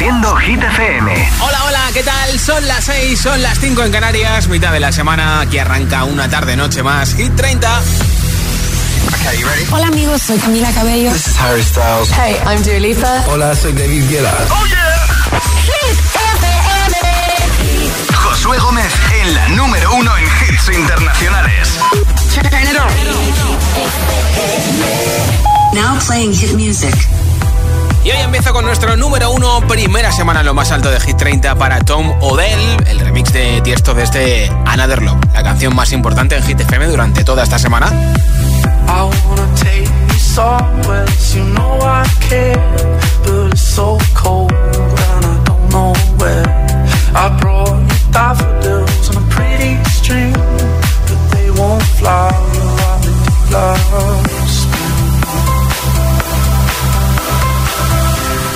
Haciendo Hit FM. Hola, hola, ¿qué tal? Son las 6, son las 5 en Canarias, mitad de la semana, aquí arranca una tarde-noche más. Hit 30. Okay, you ready? Hola amigos, soy Camila Cabello. This is Harry Styles. Hey, I'm Dua Lipa. Hola, soy David Guetta. ¡Oh, yeah! Hit FM. Josué Gómez en la número uno en hits internacionales. Turn it on. Now playing hit music. Y hoy empieza con nuestro número uno, primera semana en lo más alto de Hit 30 para Tom Odell, el remix de Tiesto de este Another Love, la canción más importante en Hit FM durante toda esta semana.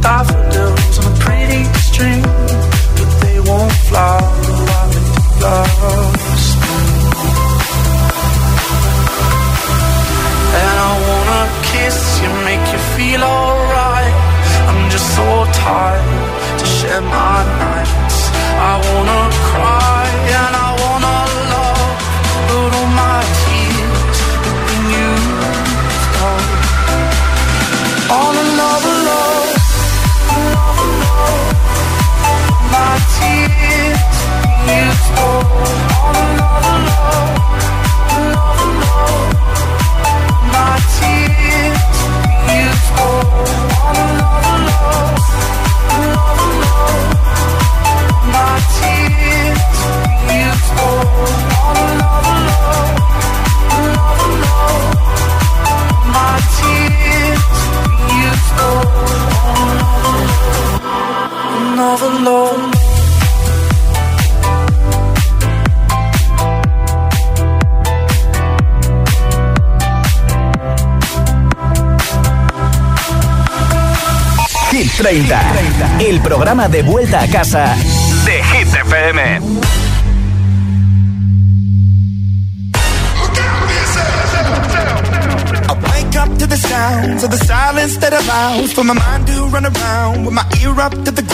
daffodils on a pretty but they won't. And I wanna kiss you, make you feel alright. I'm just so tired to share my nights. I wanna cry love. Hit 30, el programa de vuelta a casa de Hit FM. I wake up to the sounds of the silence that allows for my mind to run around with my ear up to the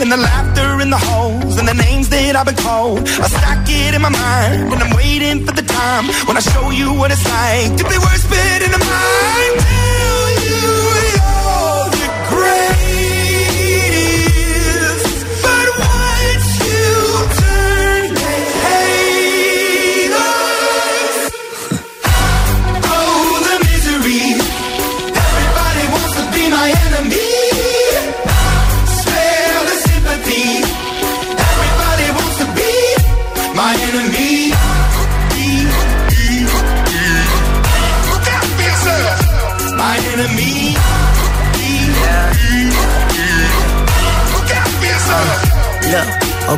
And the laughter in the holes and the names that I've been called. I stack it in my mind and I'm waiting for the time when I show you what it's like to be worse fit in the mind.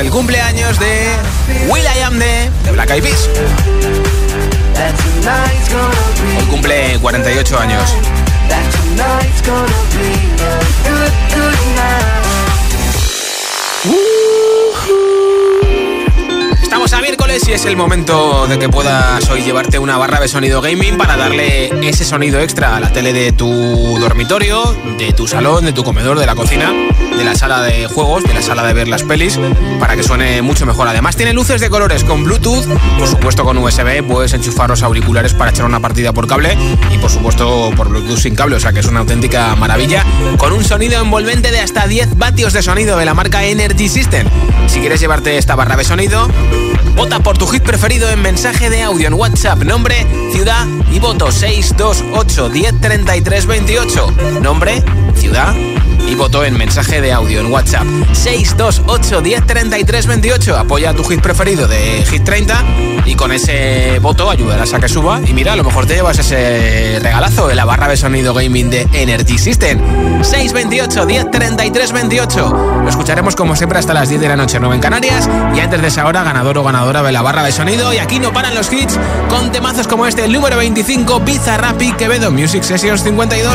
El cumpleaños de Will I Am de, Black Eyed Peas. Hoy cumple 48 años. Estamos a miércoles miércoles y es el momento de que puedas hoy llevarte una barra de sonido gaming para darle ese sonido extra a la tele de tu dormitorio, de tu salón, de tu comedor, de la cocina, de la sala de juegos, de la sala de ver las pelis, para que suene mucho mejor. Además tiene luces de colores con Bluetooth, por supuesto con USB, puedes enchufar los auriculares para echar una partida por cable y por supuesto por Bluetooth sin cable, o sea que es una auténtica maravilla, con un sonido envolvente de hasta 10 vatios de sonido de la marca Energy System. Si quieres llevarte esta barra de sonido, vota por tu hit preferido en mensaje de audio en WhatsApp. Nombre, ciudad y voto 628 103328. Nombre, ciudad y votó en mensaje de audio en WhatsApp 628 103328 Apoya tu hit preferido de Hit 30 y con ese voto ayudarás a que suba. Y mira, a lo mejor te llevas ese regalazo de la barra de sonido gaming de Energy System. 628 103328 Lo escucharemos como siempre hasta las 10 de la noche, 9 en Canarias. Y antes de esa hora, ganador o ganadora de la barra de sonido. Y aquí no paran los hits con temazos como este, el número 25, Pizza Rappi Quevedo Music Sessions 52.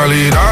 Charlie.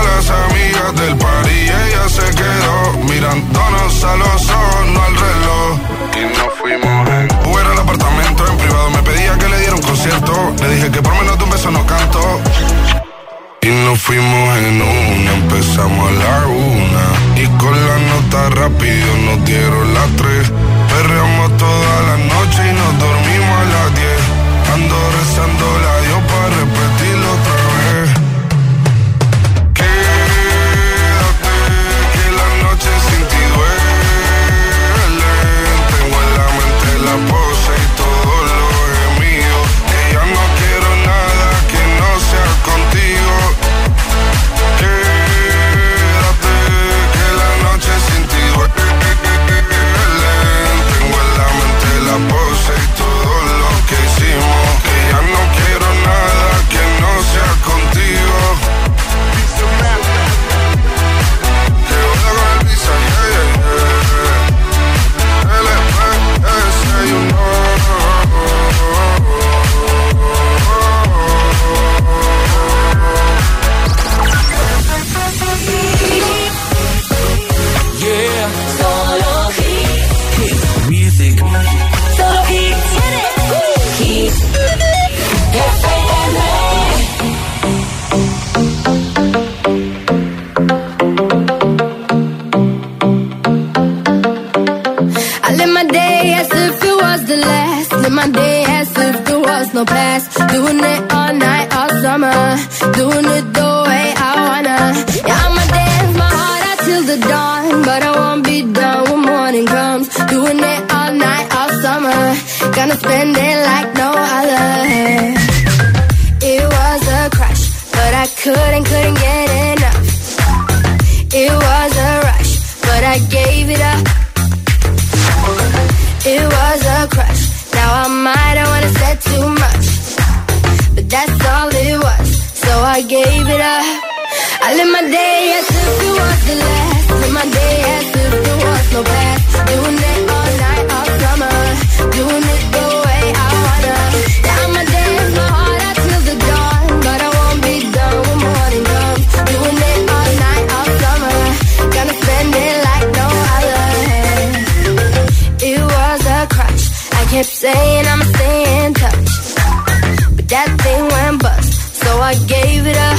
I gave it up.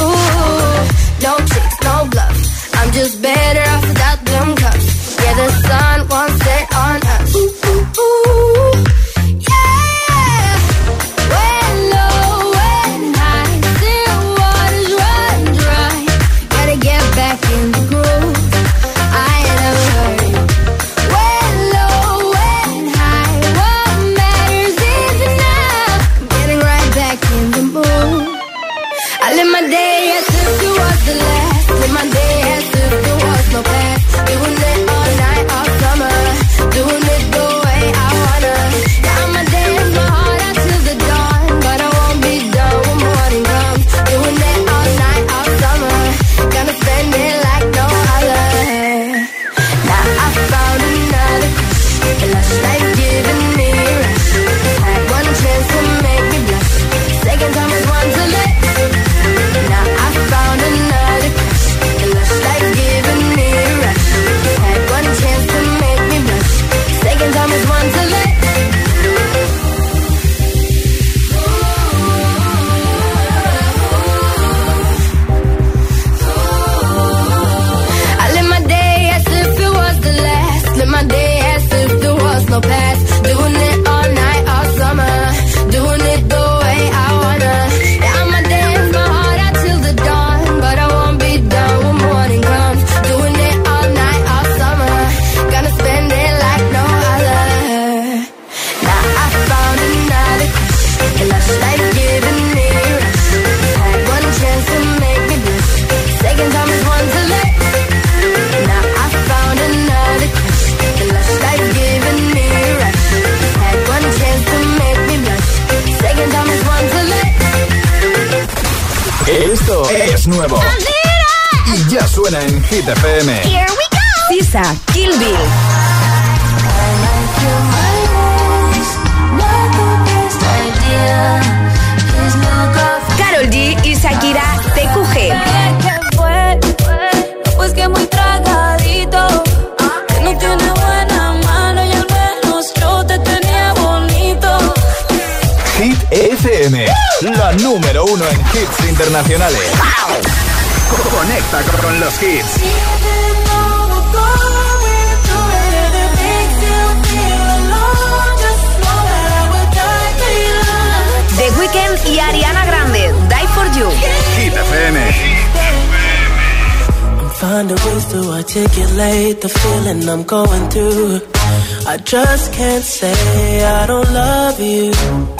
Ooh, no tricks, no bluff. I'm just bad. Es nuevo. Y ya suena en Hit FM. Here we go. Sisa, Kill Bill. Carol G y Shakira, TQG. Pues que muy tragadito, que no tiene buena mano y al menos yo te tenía bonito. Hit FM, la número uno en hits internacionales. Conecta con los hits. The Weeknd y Ariana Grande, Die for You. Hit FM. Find a ways to articulate the feeling I'm going through. I just can't say I don't love you.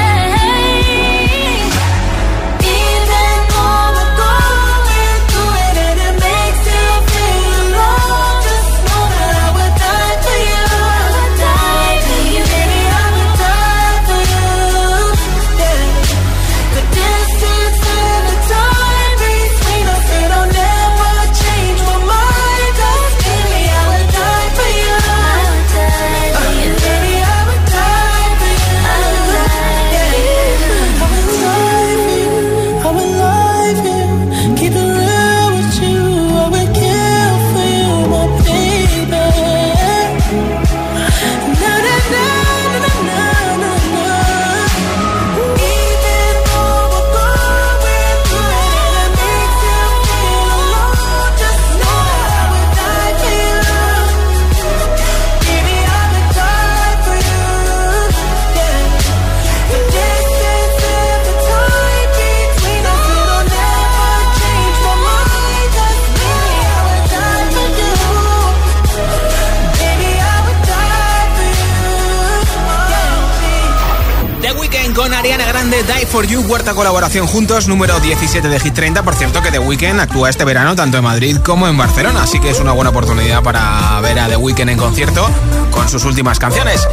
Ariana Grande, Die for You, cuarta colaboración juntos, número 17 de Hit 30. Por cierto, que The Weeknd actúa este verano tanto en Madrid como en Barcelona, así que es una buena oportunidad para ver a The Weeknd en concierto con sus últimas canciones.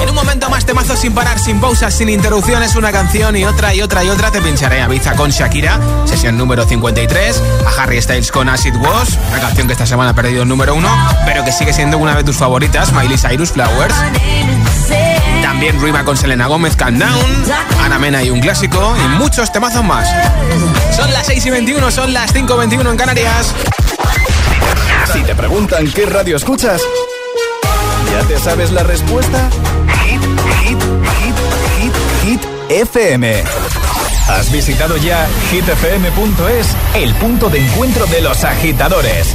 En un momento más temazo sin parar, sin pausas, sin interrupciones, una canción y otra y otra y otra. Te pincharé a Biza con Shakira, sesión número 53, a Harry Styles con Acid Was, una canción que esta semana ha perdido el número uno, pero que sigue siendo una de tus favoritas, Miley Cyrus Flowers. También Rima con Selena Gómez, Calm Down, Ana Mena y un clásico, y muchos temazos más. Son las 6 y 21, son las 5 y 21 en Canarias. Si te preguntan qué radio escuchas, ¿ya te sabes la respuesta? Hit, hit, hit, hit, hit, FM. ¿Has visitado ya hitfm.es, el punto de encuentro de los agitadores?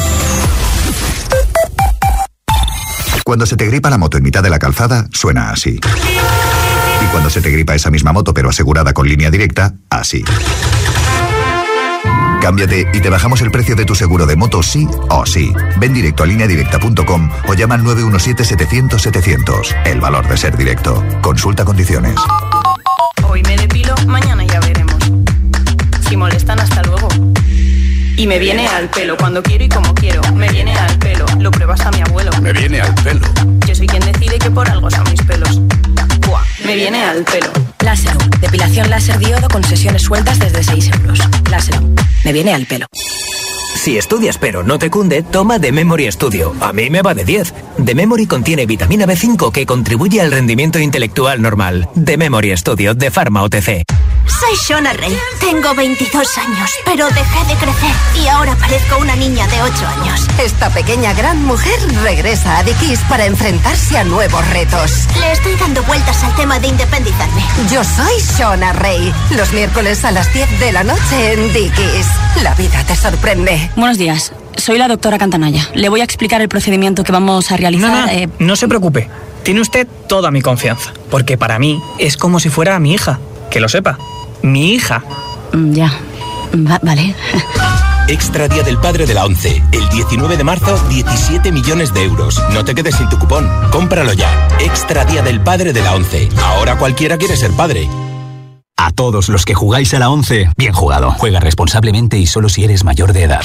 Cuando se te gripa la moto en mitad de la calzada, suena así. Y cuando se te gripa esa misma moto pero asegurada con línea directa, así. Cámbiate y te bajamos el precio de tu seguro de moto sí o sí. Ven directo a lineadirecta.com o llama al 917-700-700. El valor de ser directo. Consulta condiciones. Hoy me depilo, mañana ya veremos. Si molestan, hasta luego. Y me viene al pelo cuando quiero y como quiero. Me viene al pelo, lo prueba hasta mi abuelo. Me viene al pelo. Yo soy quien decide que por algo son mis pelos. Buah, me viene al pelo. Láser, depilación láser diodo con sesiones sueltas desde 6 euros. Láser, me viene al pelo. Si estudias pero no te cunde, toma The Memory Studio. A mí me va de 10. The Memory contiene vitamina B5 que contribuye al rendimiento intelectual normal. The Memory Studio de Pharma OTC. Soy Shona Rey. Tengo 22 años, pero dejé de crecer y ahora parezco una niña de 8 años. Esta pequeña gran mujer regresa a Dickies para enfrentarse a nuevos retos. Le estoy dando vueltas al tema de independizarme. Yo soy Shona Rey. Los miércoles a las 10 de la noche en Dickies. La vida te sorprende. Buenos días. Soy la doctora Cantanaya. Le voy a explicar el procedimiento que vamos a realizar. No, no, eh, no se preocupe. Tiene usted toda mi confianza. Porque para mí es como si fuera mi hija. Que lo sepa. Mi hija. mm, Ya. Va- vale. Extra Día del Padre de la ONCE. El 19 de marzo, 17 millones de euros. No te quedes sin tu cupón. Cómpralo ya. Extra Día del Padre de la ONCE. Ahora cualquiera quiere ser padre. A todos los que jugáis a la 11, bien jugado. Juega responsablemente y solo si eres mayor de edad.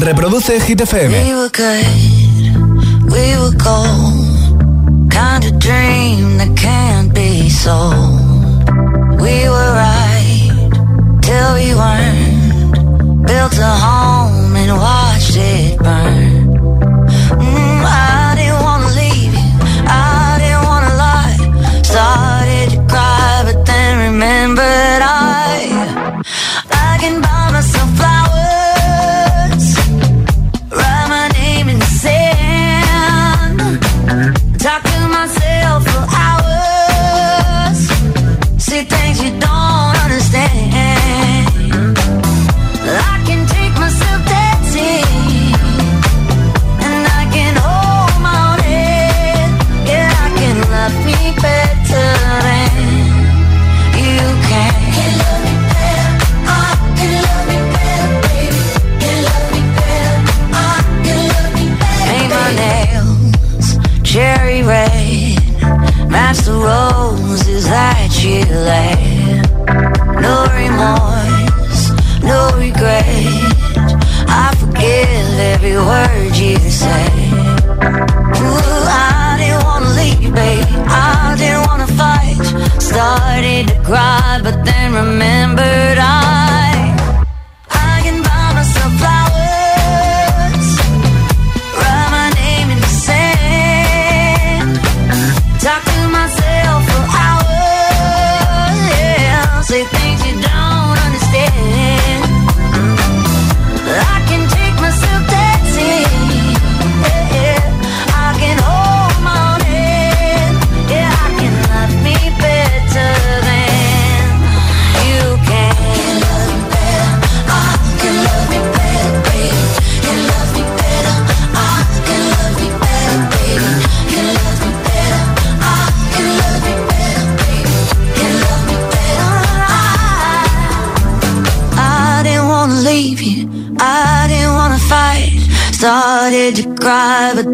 Reproduce Hit We FM. were good, we were gold. Kind of dream that can't be sold. We were right till we weren't. Built a home and watched it burn.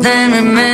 Then remembered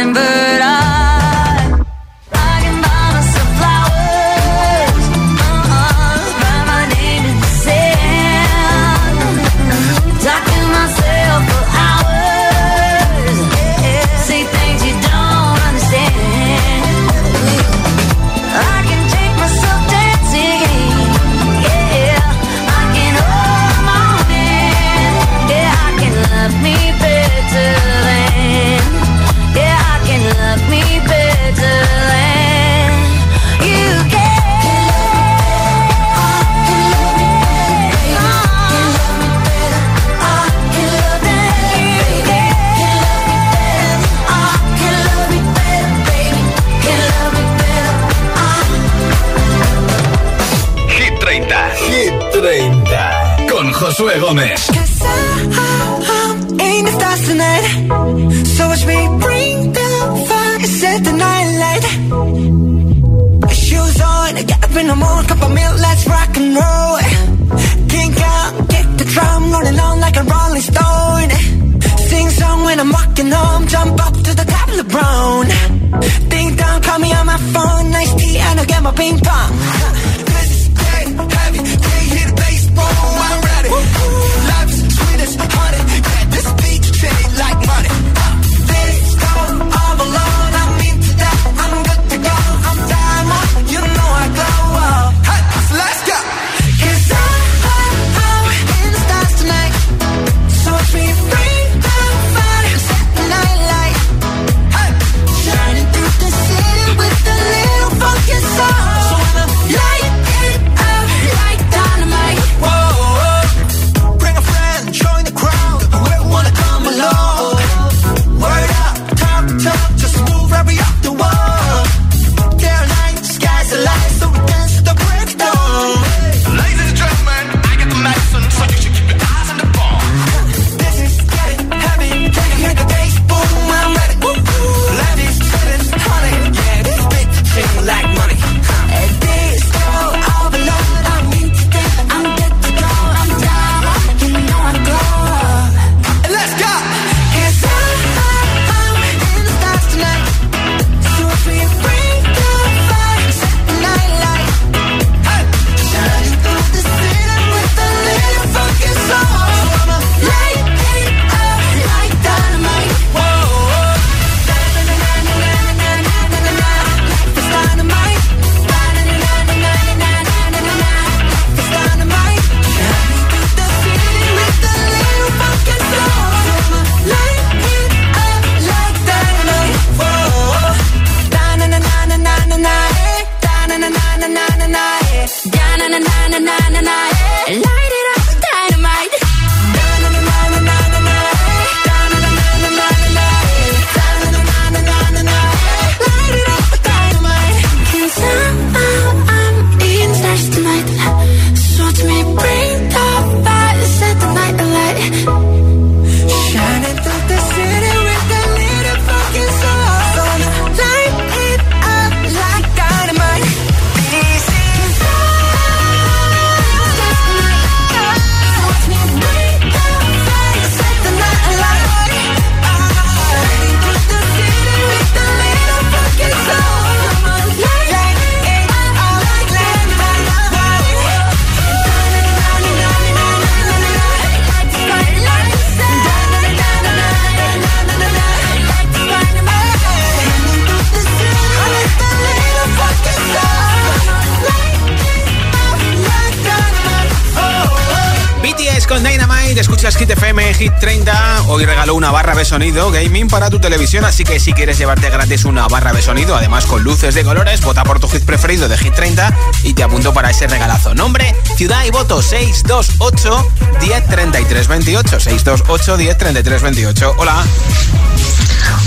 sonido gaming para tu televisión, así que si quieres llevarte gratis una barra de sonido, además con luces de colores, vota por tu hit preferido de Hit 30 y te apunto para ese regalazo. Nombre, ciudad y voto 628 1033 28. 628 1033 28. Hola.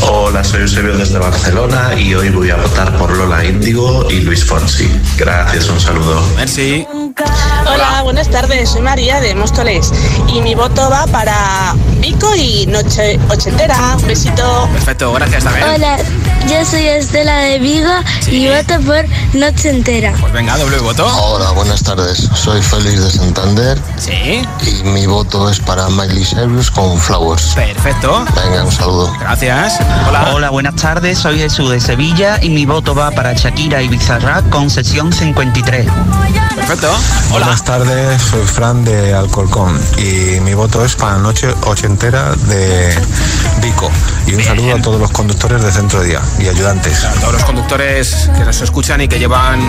Hola, soy Eusebio desde Barcelona y hoy voy a votar por Lola Índigo y Luis Fonsi. Gracias, un saludo. Merci. Hola, buenas tardes. Soy María de Móstoles y mi voto va para Vico y Noche Ochentera. Un besito. Perfecto, gracias también. Hola, yo soy Estela de Vigo y voto por Noche Entera. Pues venga, doble voto. Hola, buenas tardes. Soy Félix de Santander. Sí. Y mi voto es para Miley Cyrus con Flowers. Perfecto. Venga, un saludo. Gracias. Hola. Hola, buenas tardes. Soy Jesús de Sevilla y mi voto va para Shakira y Bizarrap con sesión 53. Perfecto. Hola. Buenas tardes, soy Fran de Alcorcón y mi voto es para Noche Ochentera de Vico. Y un saludo a todos los conductores de Centro de Día y ayudantes. A todos los conductores que nos escuchan y que llevan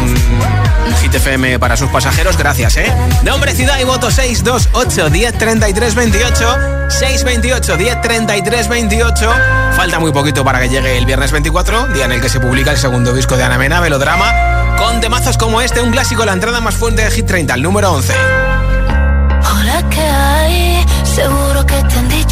Hit FM para sus pasajeros, gracias, ¿eh? Nombre, ciudad y voto 628 10 33 28. 628 10 33 28. Falta muy poquito para que llegue el viernes 24, día en el que se publica el segundo disco de Ana Mena, Velodrama, con temazos como este, un clásico, la entrada más fuerte de Hit 30, el número 11. Hola, ¿qué hay? Seguro que te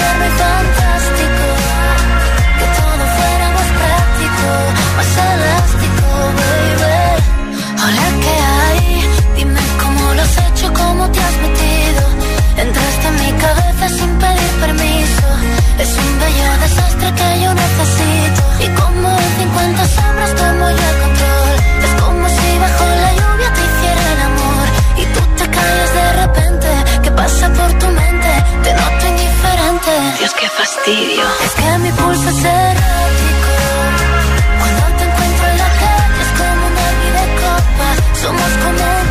Y fantástico. Que todo fuera más práctico, más elástico, baby. Hola, ¿qué hay? Dime cómo lo has hecho, cómo te has metido. Entraste en mi cabeza sin pedir permiso. Es un bello desastre que yo necesito. Es que mi pulso es errático. Cuando te encuentro en la calle es como un derbi de copa. Somos como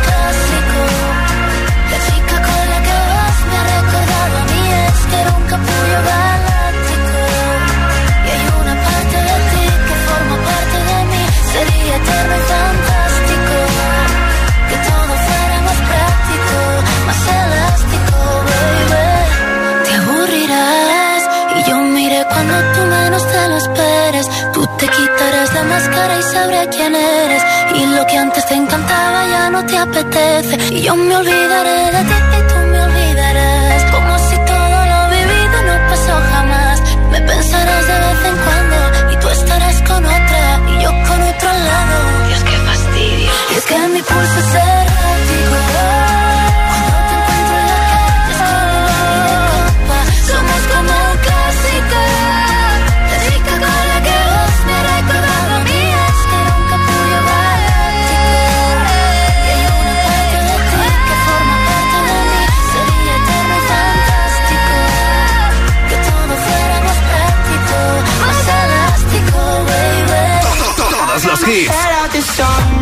yo me olvidaré de ti y tú me olvidarás. Como si todo lo vivido no pasó jamás. Me pensarás de vez en cuando y tú estarás con otra y yo con otro al lado. Dios, qué fastidio. Y es que mi pulso es errático. Hits.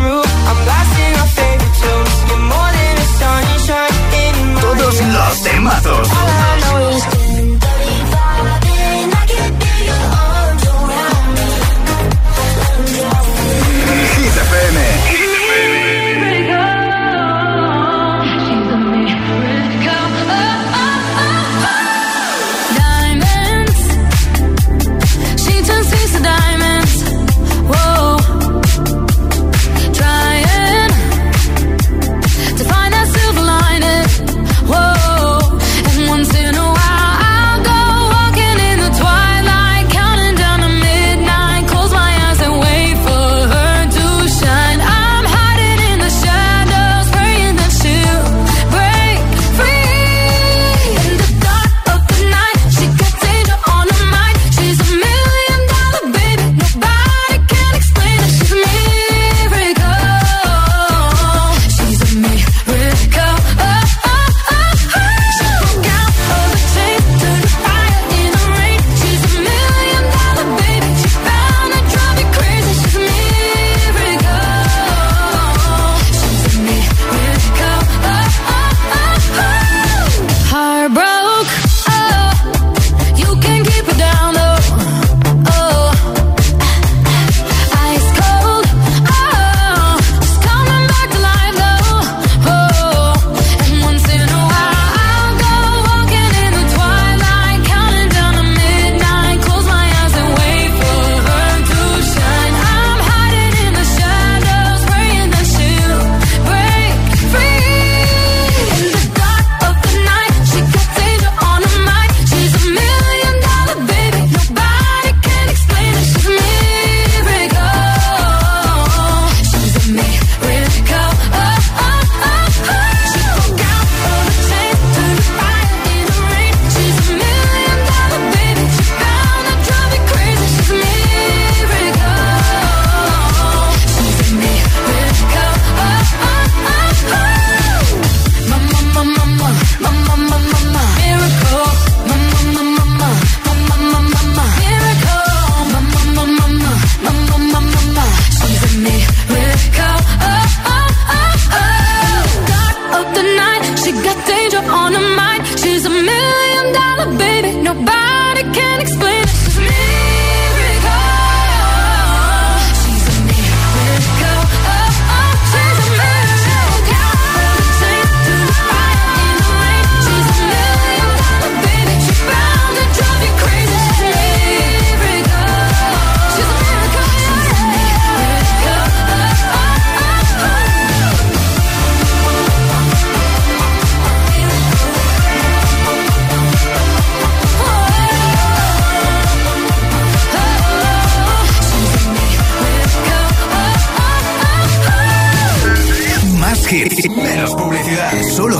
on the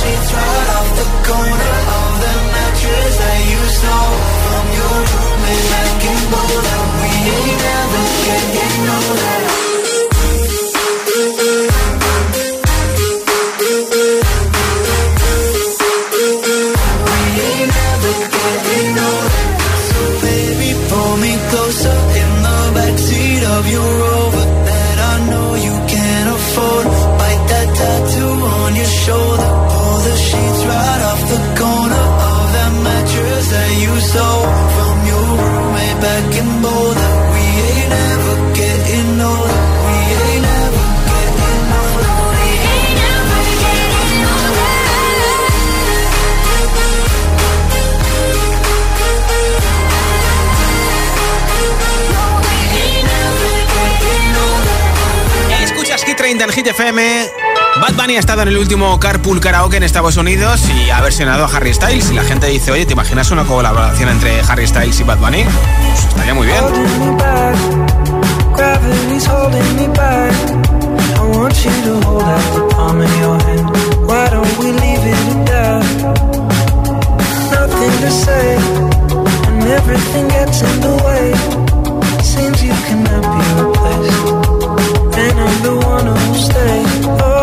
sheets right FM. Bad Bunny ha estado en el último Carpool Karaoke en Estados Unidos y ha versionado a Harry Styles. Y la gente dice, oye, ¿te imaginas una colaboración entre Harry Styles y Bad Bunny? Pues estaría muy bien. Everything gets in the way. You cannot be. and the one who stays. Oh.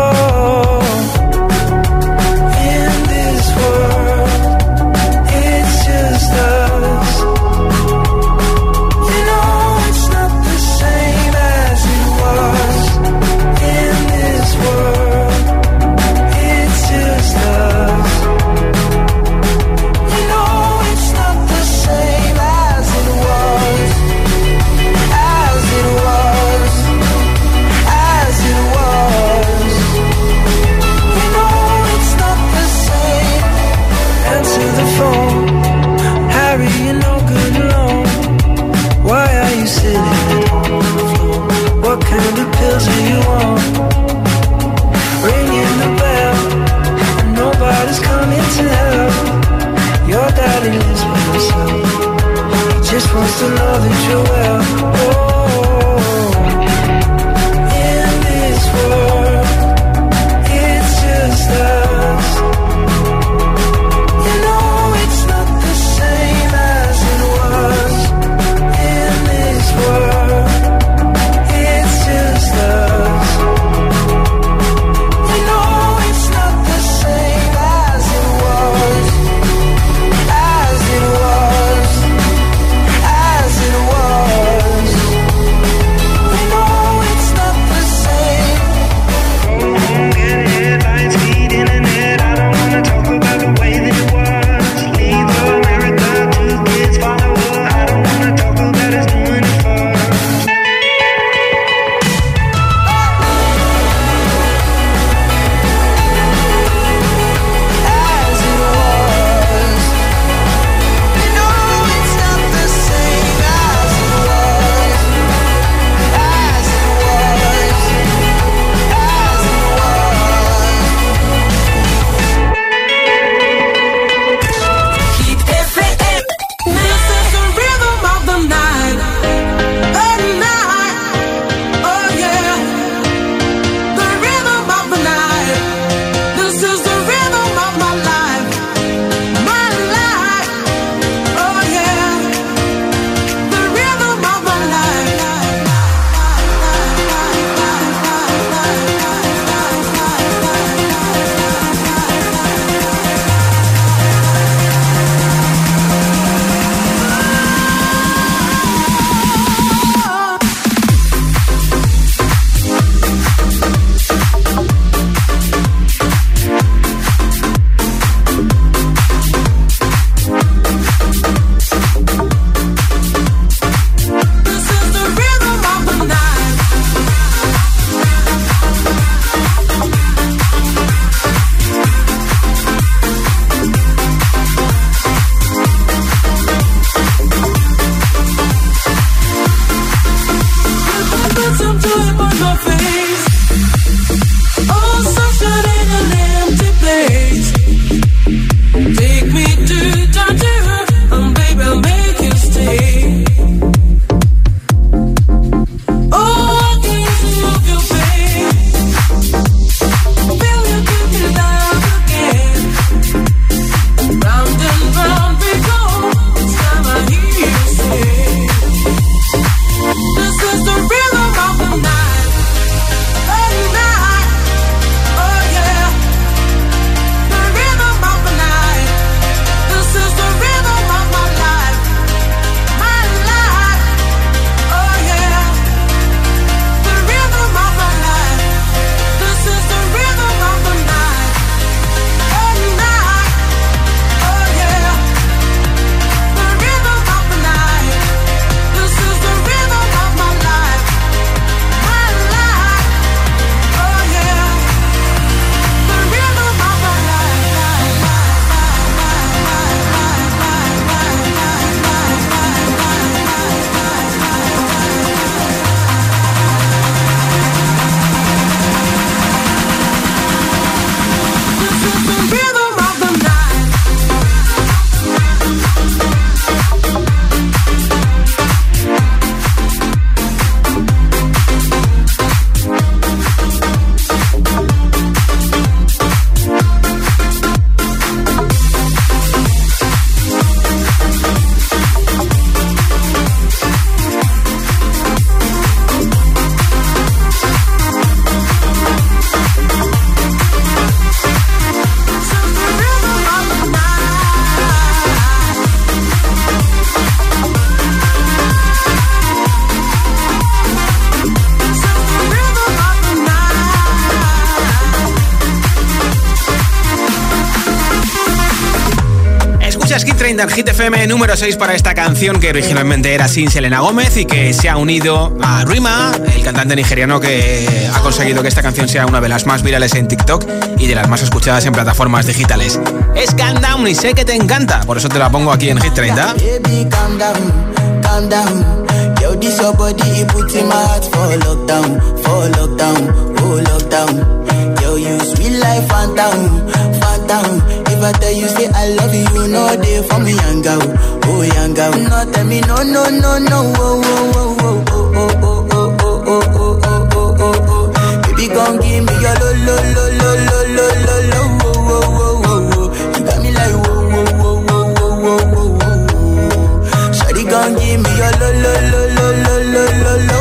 FM número 6 para esta canción que originalmente era sin Selena Gómez y que se ha unido a Rima, el cantante nigeriano que ha conseguido que esta canción sea una de las más virales en TikTok y de las más escuchadas en plataformas digitales. Es Calm Down y sé que te encanta, por eso te la pongo aquí en Hit 30 ever tell you say I love you, no day for me, yanga, oh, oh, yanga. No tell me no, no, no, no, oh, oh, oh, oh, oh, oh, oh. Come give me your lo lo lo lo lo lo lo lo wo wo wo wo wo. You got me like wo wo wo wo wo wo wo wo. Shawty gon' give me your lo lo lo lo lo lo lo.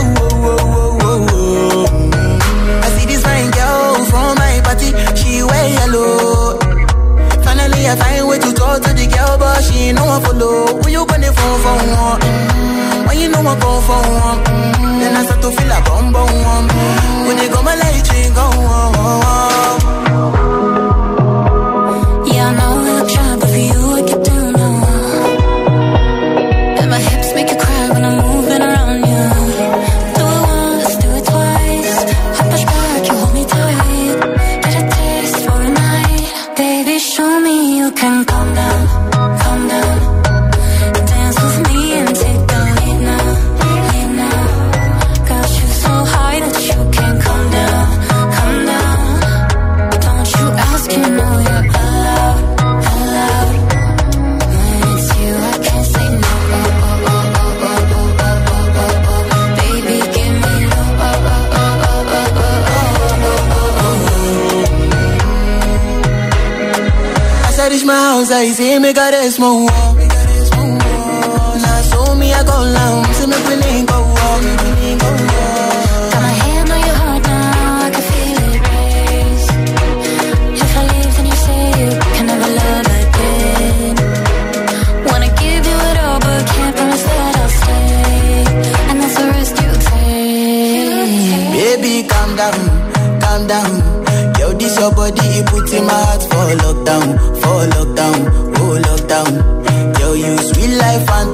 go for one. Mm. When you know I go for one, mm, then I start to feel a bum bum one. When you go my light, you go. Oh. esa y si me cares, mo.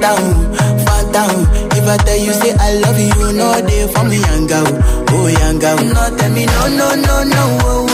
down, fat down. If I tell you say I love you, no day for me, young girl, oh young girl. No tell me no, no, no, no, oh, oh.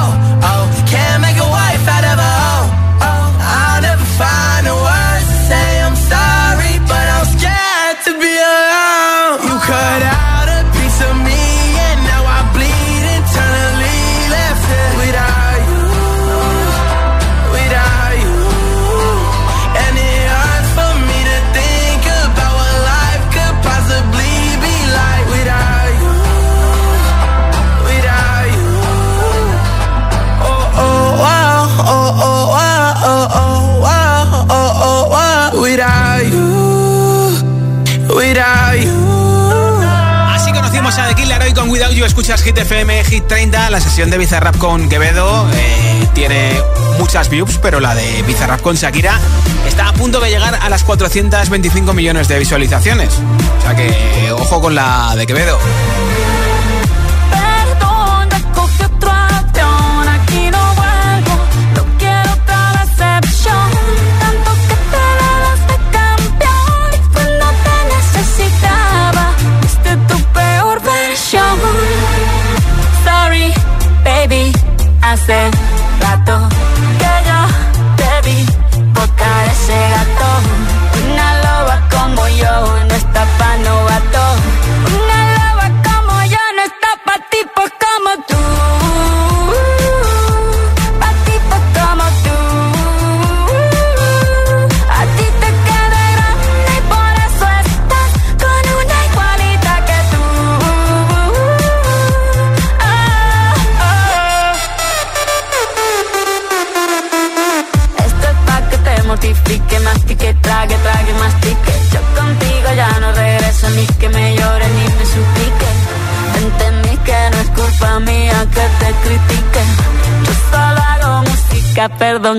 Escuchas Hit FM, Hit 30, la sesión de Bizarrap con Quevedo eh, tiene muchas views, pero la de Bizarrap con Shakira está a punto de llegar a las 425 millones de visualizaciones. O sea que ojo con la de Quevedo. myself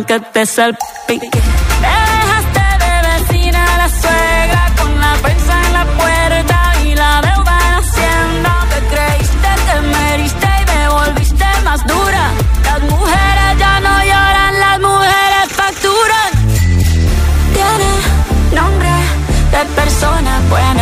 que te salpique. Dejaste de vecina la suegra con la prensa en la puerta y la deuda en hacienda. Te creíste que me heriste y me volviste más dura. Las mujeres ya no lloran, las mujeres facturan. Tiene nombre de persona buena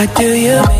What do you mean?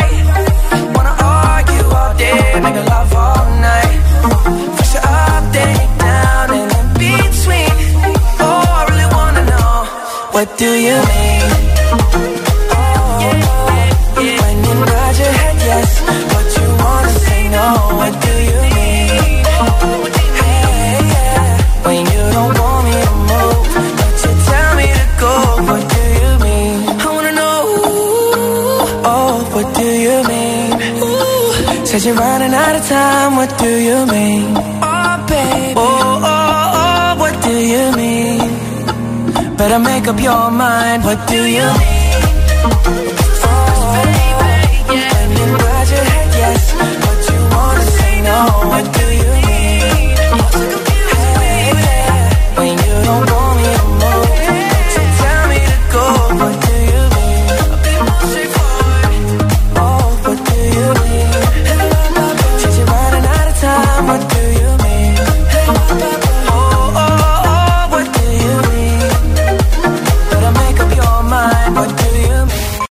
Make love all night. You're up, then down, and in between. Oh, I really wanna know, what do you mean? Oh, when you nod your head yes, but you wanna say no. What do you Cause you're running out of time, what do you mean? Oh, baby. Oh, oh, oh, what do you mean? Better make up your mind, what do you mean? Oh, baby, yeah. Yes, you wanna say no.